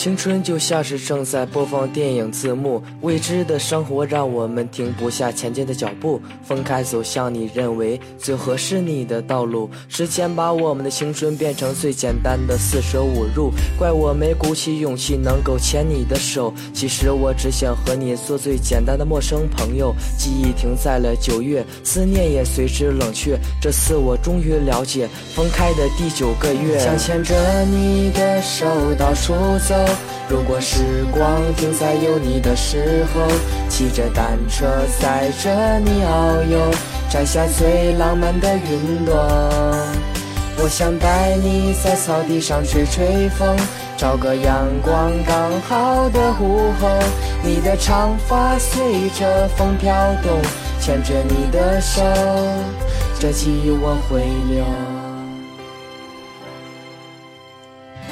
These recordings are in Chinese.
青春就像是正在播放电影字幕，未知的生活让我们停不下前进的脚步。分开走向你认为最合适你的道路，时间把我们的青春变成最简单的四舍五入。怪我没鼓起勇气能够牵你的手，其实我只想和你做最简单的陌生朋友。记忆停在了九月，思念也随之冷却。这次我终于了解分开的第九个月，想牵着你的手到处走。如果时光停在有你的时候，骑着单车载着你遨游，摘下最浪漫的云朵。我想带你在草地上吹吹风，找个阳光刚好的午后，你的长发随着风飘动，牵着你的手，这记忆我会留。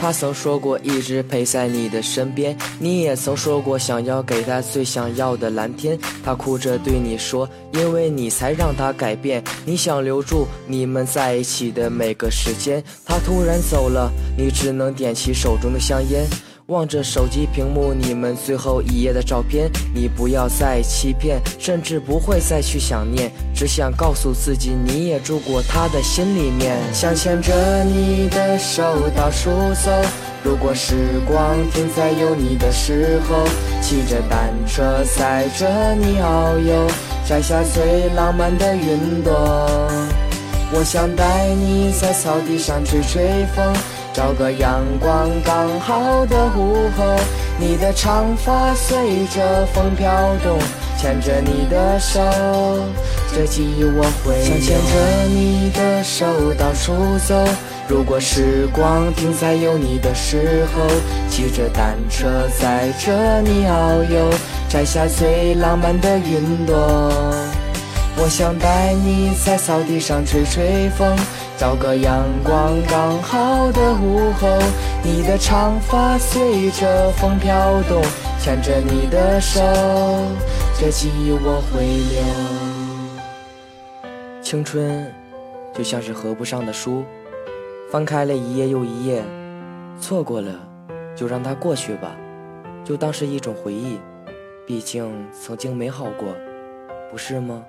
他曾说过一直陪在你的身边，你也曾说过想要给他最想要的蓝天。他哭着对你说，因为你才让他改变。你想留住你们在一起的每个时间。他突然走了，你只能点起手中的香烟。望着手机屏幕，你们最后一页的照片，你不要再欺骗，甚至不会再去想念，只想告诉自己，你也住过他的心里面。想牵着你的手到处走，如果时光停在有你的时候，骑着单车载着你遨游，摘下最浪漫的云朵。我想带你在草地上吹吹风。找个阳光刚好的午后，你的长发随着风飘动，牵着你的手，这记忆我会想牵着你的手到处走。如果时光停在有你的时候，骑着单车载着你遨游，摘下最浪漫的云朵。我想带你在草地上吹吹风。找个阳光刚好的午后，你的长发随着风飘动，牵着你的手，这记忆我会留。青春就像是合不上的书，翻开了一页又一页，错过了就让它过去吧，就当是一种回忆，毕竟曾经美好过，不是吗？